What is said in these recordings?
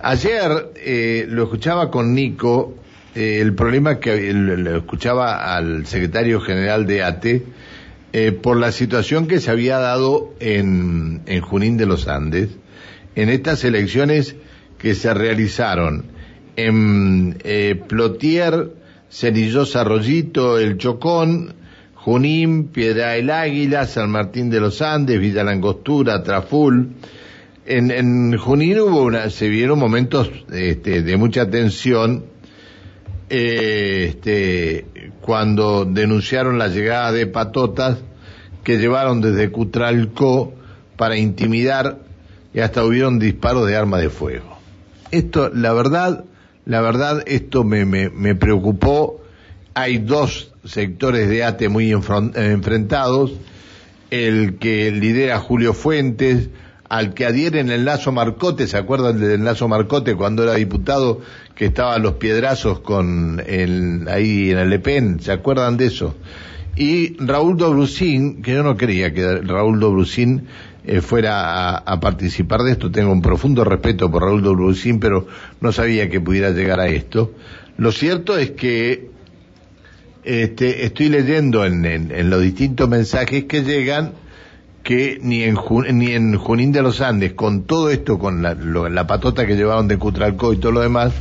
Ayer eh, lo escuchaba con Nico, eh, el problema que lo escuchaba al secretario general de ATE eh, por la situación que se había dado en, en Junín de los Andes, en estas elecciones que se realizaron en Plotier, Cenillosa Arroyito, El Chocón, Junín, Piedra del Águila, San Martín de los Andes, Villa Langostura, Traful, en, en Junín hubo una, se vieron momentos este, de mucha tensión eh, este, cuando denunciaron la llegada de patotas que llevaron desde Cutralcó para intimidar y hasta hubieron disparos de arma de fuego. Esto, la verdad, la verdad, esto me, me, me preocupó. Hay dos sectores de ATE muy enfrentados. El que lidera Julio Fuentes, al que adhieren el Lazo Marcote, ¿se acuerdan del Lazo Marcote cuando era diputado que estaba a los piedrazos con el, ahí en el Le Pen? ¿Se acuerdan de eso? Y Raúl Dobrusín, que yo no quería que Raúl Dobrusín eh, fuera a, participar de esto, tengo un profundo respeto por Raúl Dobrusín, pero no sabía que pudiera llegar a esto. Lo cierto es que este, estoy leyendo en, en los distintos mensajes que llegan, que ni en, ni en Junín de los Andes, con todo esto, con la, la patota que llevaban de Cutralcó y todo lo demás,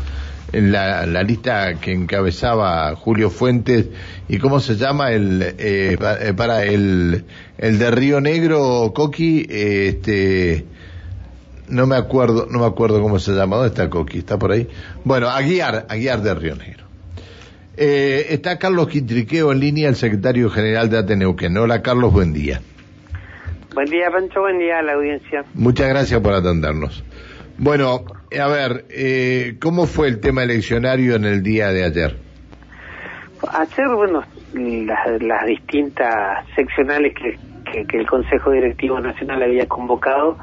la, la, lista que encabezaba Julio Fuentes y cómo se llama el eh, eh para el el de Río Negro Coqui este no me acuerdo no me acuerdo cómo se llama dónde está Coqui está por ahí bueno Aguiar Aguiar de Río Negro. Eh, está Carlos Quintriqueo en línea el secretario general de Ateneuquén. Hola Carlos buen día Buen día, Pancho. Buen día a la audiencia. Muchas gracias por atendernos. Bueno, a ver, eh, ¿cómo fue el tema eleccionario en el día de ayer? Ayer, bueno, las, distintas seccionales que, el Consejo Directivo Nacional había convocado,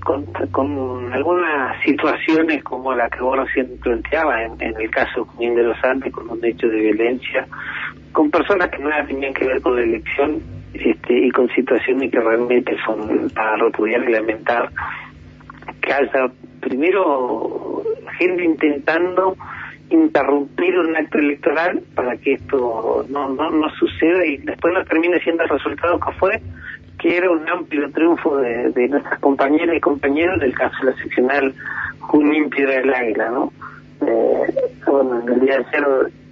con, algunas situaciones como la que vos recién planteaba en, el caso de los Andes, con un hecho de violencia, con personas que nada tenían que ver con la elección este, y con situaciones que realmente son para repudiar y lamentar que haya primero gente intentando interrumpir un acto electoral para que esto no, no, no suceda y después no termine siendo el resultado que fue, que era un amplio triunfo de, de nuestras compañeras y compañeros del caso de la seccional Junín Piedra del Águila, ¿no? Eh, bueno, en de ayer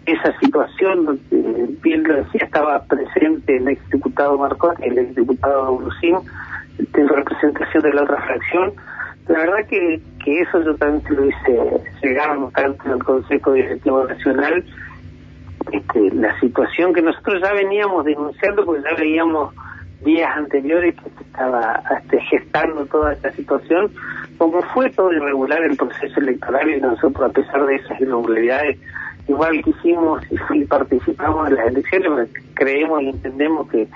esa situación donde bien lo decía estaba presente el exdiputado Marcón el exdiputado Brusín en representación de la otra fracción. La verdad que, que eso yo también lo hice llegar tanto al Consejo Directivo Nacional. Este, la situación que nosotros ya veníamos denunciando porque ya veíamos días anteriores que se estaba este, gestando toda esta situación como fue todo irregular el proceso electoral y nosotros a pesar de esas irregularidades igual que hicimos y participamos en las elecciones, porque creemos y entendemos que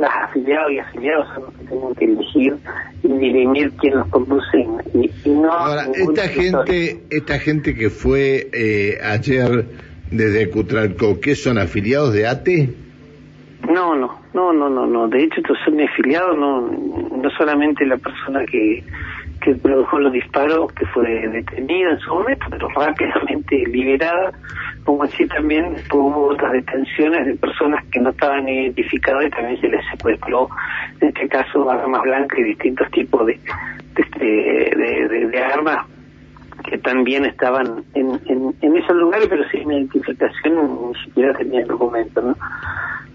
las afiliados y afiliados son los que tienen que elegir y dirimir quién los conduce y, no ahora esta gente esta gente que fue eh, ayer desde Cutralco ¿qué son afiliados de ATE? no no no no no no. De hecho estos son afiliados no no solamente la persona que que produjo los disparos que fue detenida en su momento pero rápidamente liberada como así también hubo otras detenciones de personas que no estaban identificadas y también se les secuestró, en este caso, armas blancas y distintos tipos de, de, de, armas que también estaban en, en, esos lugares, pero sin identificación ni siquiera tenían documentos. ¿no?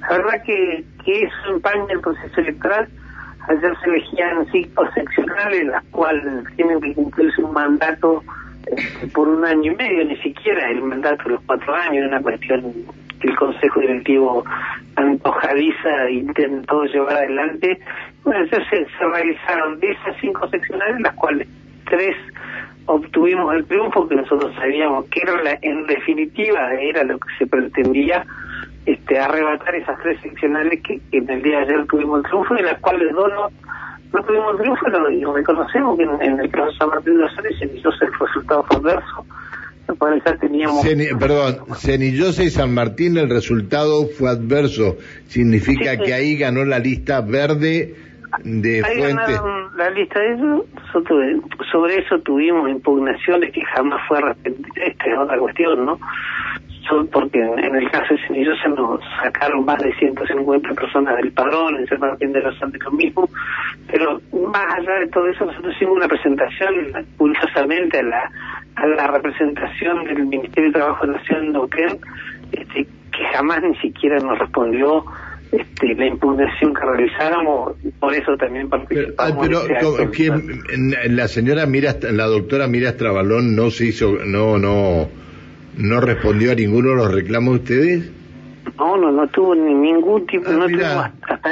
La verdad que, que eso empaña el proceso electoral. Ayer se elegían cinco seccionales, las cuales tienen que cumplirse un mandato por un año y medio, ni siquiera el mandato de los cuatro años, una cuestión que el Consejo Directivo antojadiza intentó llevar adelante. Bueno, entonces se, realizaron de esas cinco seccionales, las cuales tres obtuvimos el triunfo que nosotros sabíamos que era la, en definitiva era lo que se pretendía este arrebatar esas tres seccionales que, en el día de ayer tuvimos el triunfo y las cuales dos no no tuvimos triunfo y reconocemos que en, el caso de San Martín de los Andes el resultado fue adverso. Teníamos... perdón, Cenillosa y San Martín el resultado fue adverso. Significa que ahí ganó la lista verde de ahí Fuentes. la la lista de nosotros eh, sobre eso tuvimos impugnaciones que jamás fue Esta es otra cuestión, ¿no? Porque en, el caso de se nos sacaron más de 150 personas del padrón, en San Martín de los Andes lo mismo, pero más allá de todo eso, nosotros hicimos una presentación, curiosamente, a la, a la representación del Ministerio de Trabajo de la Nación de este, que jamás ni siquiera nos respondió este, la impugnación que realizáramos, por eso también participamos. Pero, pero la señora Mira, la doctora Mira Trabalón no se hizo, no, no ¿No respondió a ninguno de los reclamos de ustedes? No, no, no tuvo ningún tipo, ah, no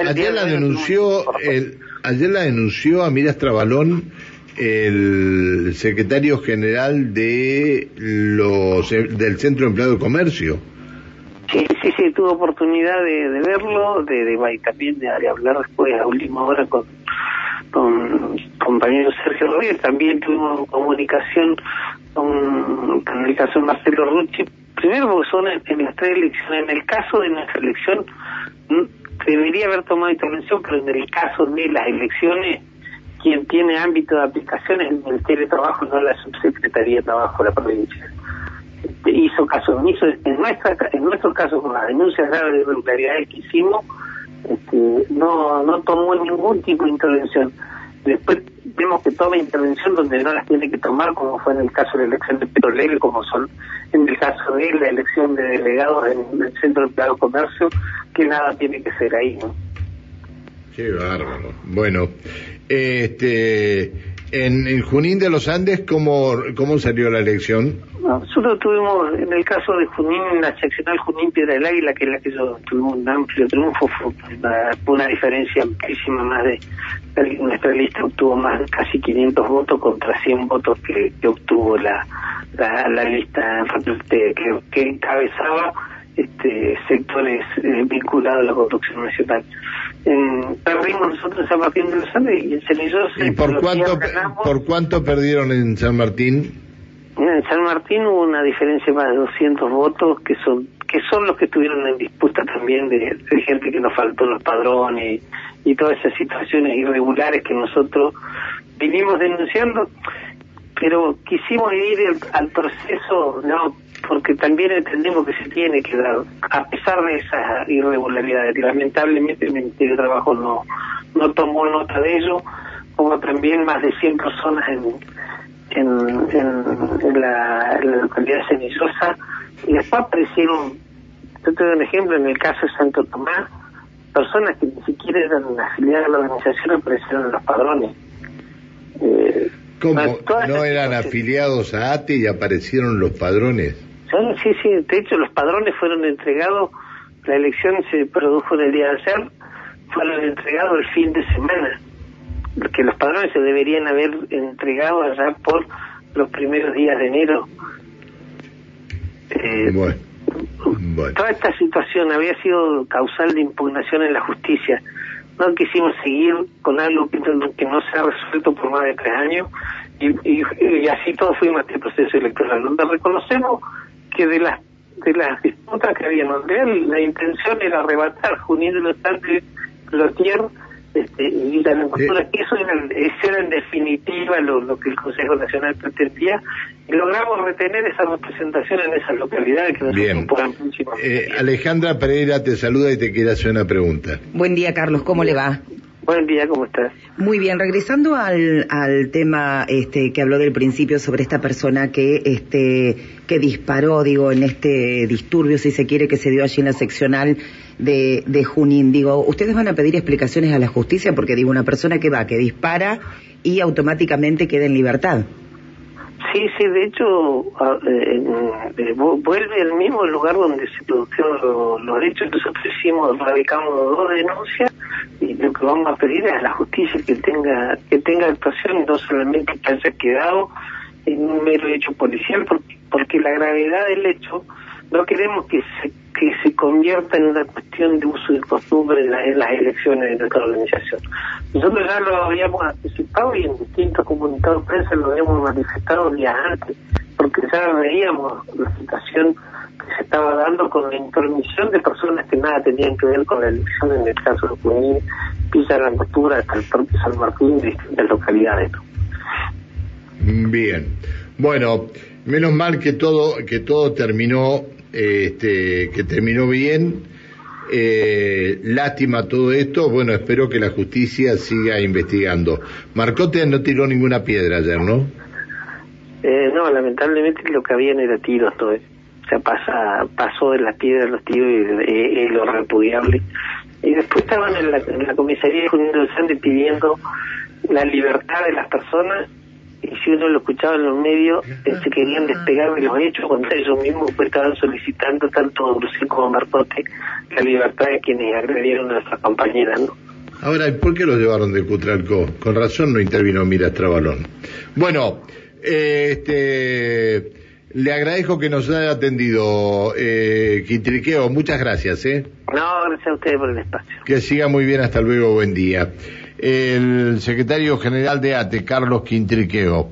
ayer la denunció, el, ayer la denunció a Miras Trabalón el secretario general de los del Centro de Empleado de Comercio. Sí, sí, sí, tuve oportunidad de, verlo, de, de, también de, hablar después a última hora con, con compañero Sergio Rodríguez, también tuvimos comunicación con, en el caso de Marcelo Rucci, primero porque son en, las tres elecciones, en el caso de nuestra elección debería haber tomado intervención, pero en el caso de las elecciones quien tiene ámbito de aplicación es el Ministerio de Trabajo, no la Subsecretaría de Trabajo de la provincia. Este, hizo caso omiso en nuestra en nuestro caso con las denuncias graves de irregularidades que hicimos este, no no tomó ningún tipo de intervención. Después vemos que toma intervención donde no las tiene que tomar, como fue en el caso de la elección de Petrolero, como son en el caso de la elección de delegados en el Centro de Empleado Comercio, que nada tiene que ser ahí, ¿no? Qué bárbaro. Bueno, este, en, Junín de los Andes, ¿cómo, ¿cómo salió la elección? nosotros tuvimos, en el caso de Junín, en la seccional Junín Piedra del Águila, que es la que yo tuvimos un amplio triunfo, fue una, diferencia amplísima, más de, nuestra lista obtuvo más de casi 500 votos contra 100 votos que, obtuvo la, la, lista que, que encabezaba este, sectores eh, vinculados a la construcción nacional. perdimos nosotros en San Martín de los Andes y en Cenillosa. ¿Y por cuánto, por cuánto perdieron en San Martín? En San Martín hubo una diferencia más de 200 votos que son que son los que estuvieron en disputa también de, gente que nos faltó los padrones y, todas esas situaciones irregulares que nosotros vinimos denunciando, pero quisimos ir al proceso no porque también entendemos que se tiene que dar, a pesar de esas irregularidades, lamentablemente el Ministerio de Trabajo no, no tomó nota de ello, como también más de 100 personas en, en, la, localidad de Cenillosa, y después aparecieron, yo te doy un ejemplo, en el caso de Santo Tomás, personas que ni siquiera eran afiliadas a la organización aparecieron en los padrones. Eh, ¿Cómo? ¿No eran afiliados a ATE y aparecieron los padrones? Sí, sí, de hecho los padrones fueron entregados, la elección se produjo en el día de ayer, fueron entregados el fin de semana, porque los padrones se deberían haber entregado allá por los primeros días de enero. Eh, bueno, Toda esta situación había sido causal de impugnación en la justicia. No quisimos seguir con algo que, que no se ha resuelto por más de tres años y, y, así todo fuimos a este proceso electoral, donde reconocemos que de las de las disputas que había en real la intención era arrebatar Junín de los Andes, este, y la agricultura, que eso era, eso era en definitiva lo, lo, que el Consejo Nacional pretendía, y logramos retener esa representación en esas localidades que nos Bien. Eh, Alejandra Pereira te saluda y te quiere hacer una pregunta. Buen día, Carlos, ¿cómo le va? Buen día, ¿cómo estás? Muy bien, regresando al, al tema este, que habló del principio sobre esta persona que, este, que disparó, digo, en este disturbio, si se quiere, que se dio allí en la seccional de, de Junín. Digo, ¿ustedes van a pedir explicaciones a la justicia? Porque digo, una persona que va, que dispara y automáticamente queda en libertad. Sí, sí, de hecho eh, eh, vuelve al mismo lugar donde se produjeron los hechos. Nosotros hicimos, radicamos dos denuncias y lo que vamos a pedir es a la justicia que tenga que tenga actuación no solamente que haya quedado en un mero hecho policial, porque, porque la gravedad del hecho no queremos que se que se convierta en una cuestión de uso y costumbre en, las elecciones de nuestra organización. Nosotros ya lo habíamos anticipado y en distintos comunicados de prensa lo habíamos manifestado días antes, porque ya veíamos la situación que se estaba dando con la intermisión de personas que nada tenían que ver con la elección en el caso de Junín, Villa la Angostura hasta el propio San Martín de distintas localidades. Bien. Bueno, menos mal que todo que todo terminó este que terminó bien. Eh, lástima todo esto. Bueno, espero que la justicia siga investigando. Marcote no tiró ninguna piedra ayer, ¿no? Eh, no, lamentablemente lo que habían era tiros todo. O sea, pasa, pasó de las piedras los tiros y es lo repudiable. Y después estaban en la, en la comisaría de Junín del pidiendo la libertad de las personas y si uno lo escuchaba en los medios, eh, se querían despegar de los hechos cuando ellos mismos pues, estaban solicitando, tanto Bruce como Marcote, la libertad de quienes agredieron a nuestras compañeras, ¿no? Ahora, ¿por qué lo llevaron de Cutralco? Con razón no intervino Mira Trabalón. Bueno, eh, este, le agradezco que nos haya atendido, eh, Quintriqueo. Muchas gracias, ¿eh? No, gracias a ustedes por el espacio. Que siga muy bien, hasta luego, buen día. El secretario general de ATE, Carlos Quintriqueo.